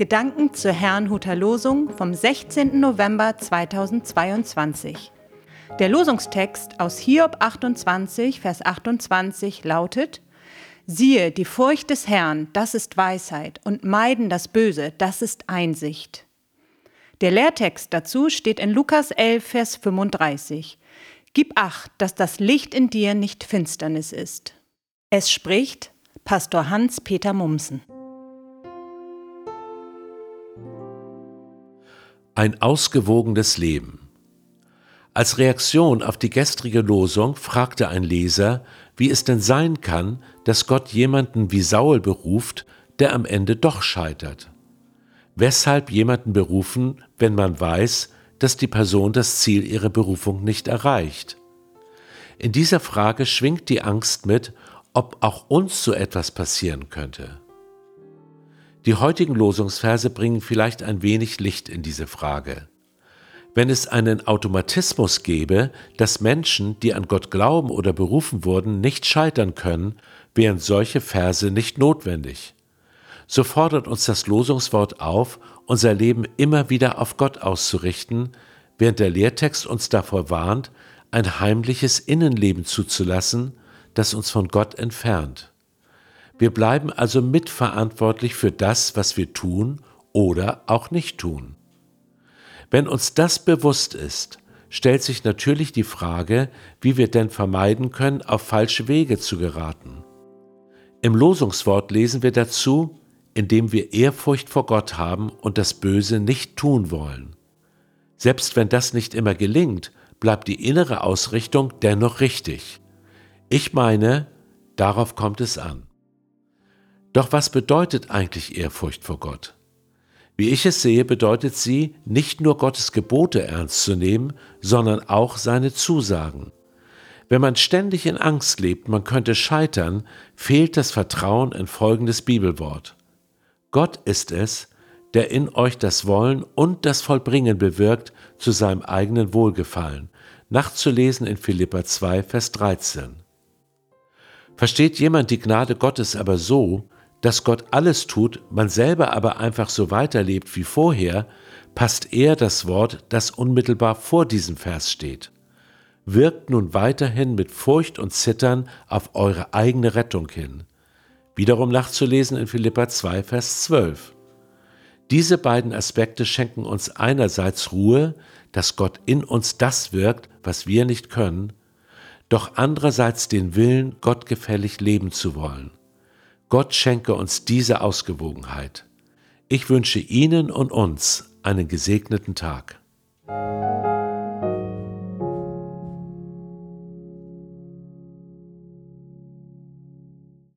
Gedanken zur Herrnhuter Losung vom 16. November 2022. Der Losungstext aus Hiob 28, Vers 28 lautet: Siehe, die Furcht des Herrn, das ist Weisheit, und meiden das Böse, das ist Einsicht. Der Lehrtext dazu steht in Lukas 11, Vers 35. Gib acht, dass das Licht in dir nicht Finsternis ist. Es spricht Pastor Hans-Peter Mumsen. Ein ausgewogenes Leben. Als Reaktion auf die gestrige Losung fragte ein Leser, wie es denn sein kann, dass Gott jemanden wie Saul beruft, der am Ende doch scheitert. Weshalb jemanden berufen, wenn man weiß, dass die Person das Ziel ihrer Berufung nicht erreicht? In dieser Frage schwingt die Angst mit, ob auch uns so etwas passieren könnte. Die heutigen Losungsverse bringen vielleicht ein wenig Licht in diese Frage. Wenn es einen Automatismus gäbe, dass Menschen, die an Gott glauben oder berufen wurden, nicht scheitern können, wären solche Verse nicht notwendig. So fordert uns das Losungswort auf, unser Leben immer wieder auf Gott auszurichten, während der Lehrtext uns davor warnt, ein heimliches Innenleben zuzulassen, das uns von Gott entfernt. Wir bleiben also mitverantwortlich für das, was wir tun oder auch nicht tun. Wenn uns das bewusst ist, stellt sich natürlich die Frage, wie wir denn vermeiden können, auf falsche Wege zu geraten. Im Losungswort lesen wir dazu, indem wir Ehrfurcht vor Gott haben und das Böse nicht tun wollen. Selbst wenn das nicht immer gelingt, bleibt die innere Ausrichtung dennoch richtig. Ich meine, darauf kommt es an. Doch was bedeutet eigentlich Ehrfurcht vor Gott? Wie ich es sehe, bedeutet sie, nicht nur Gottes Gebote ernst zu nehmen, sondern auch seine Zusagen. Wenn man ständig in Angst lebt, man könnte scheitern, fehlt das Vertrauen in folgendes Bibelwort. Gott ist es, der in euch das Wollen und das Vollbringen bewirkt zu seinem eigenen Wohlgefallen. Nachzulesen in Philippa 2, Vers 13. Versteht jemand die Gnade Gottes aber so, dass Gott alles tut, man selber aber einfach so weiterlebt wie vorher, passt eher das Wort, das unmittelbar vor diesem Vers steht. Wirkt nun weiterhin mit Furcht und Zittern auf eure eigene Rettung hin. Wiederum nachzulesen in Philippa 2, Vers 12. Diese beiden Aspekte schenken uns einerseits Ruhe, dass Gott in uns das wirkt, was wir nicht können, doch andererseits den Willen, gottgefällig leben zu wollen. Gott schenke uns diese Ausgewogenheit. Ich wünsche Ihnen und uns einen gesegneten Tag.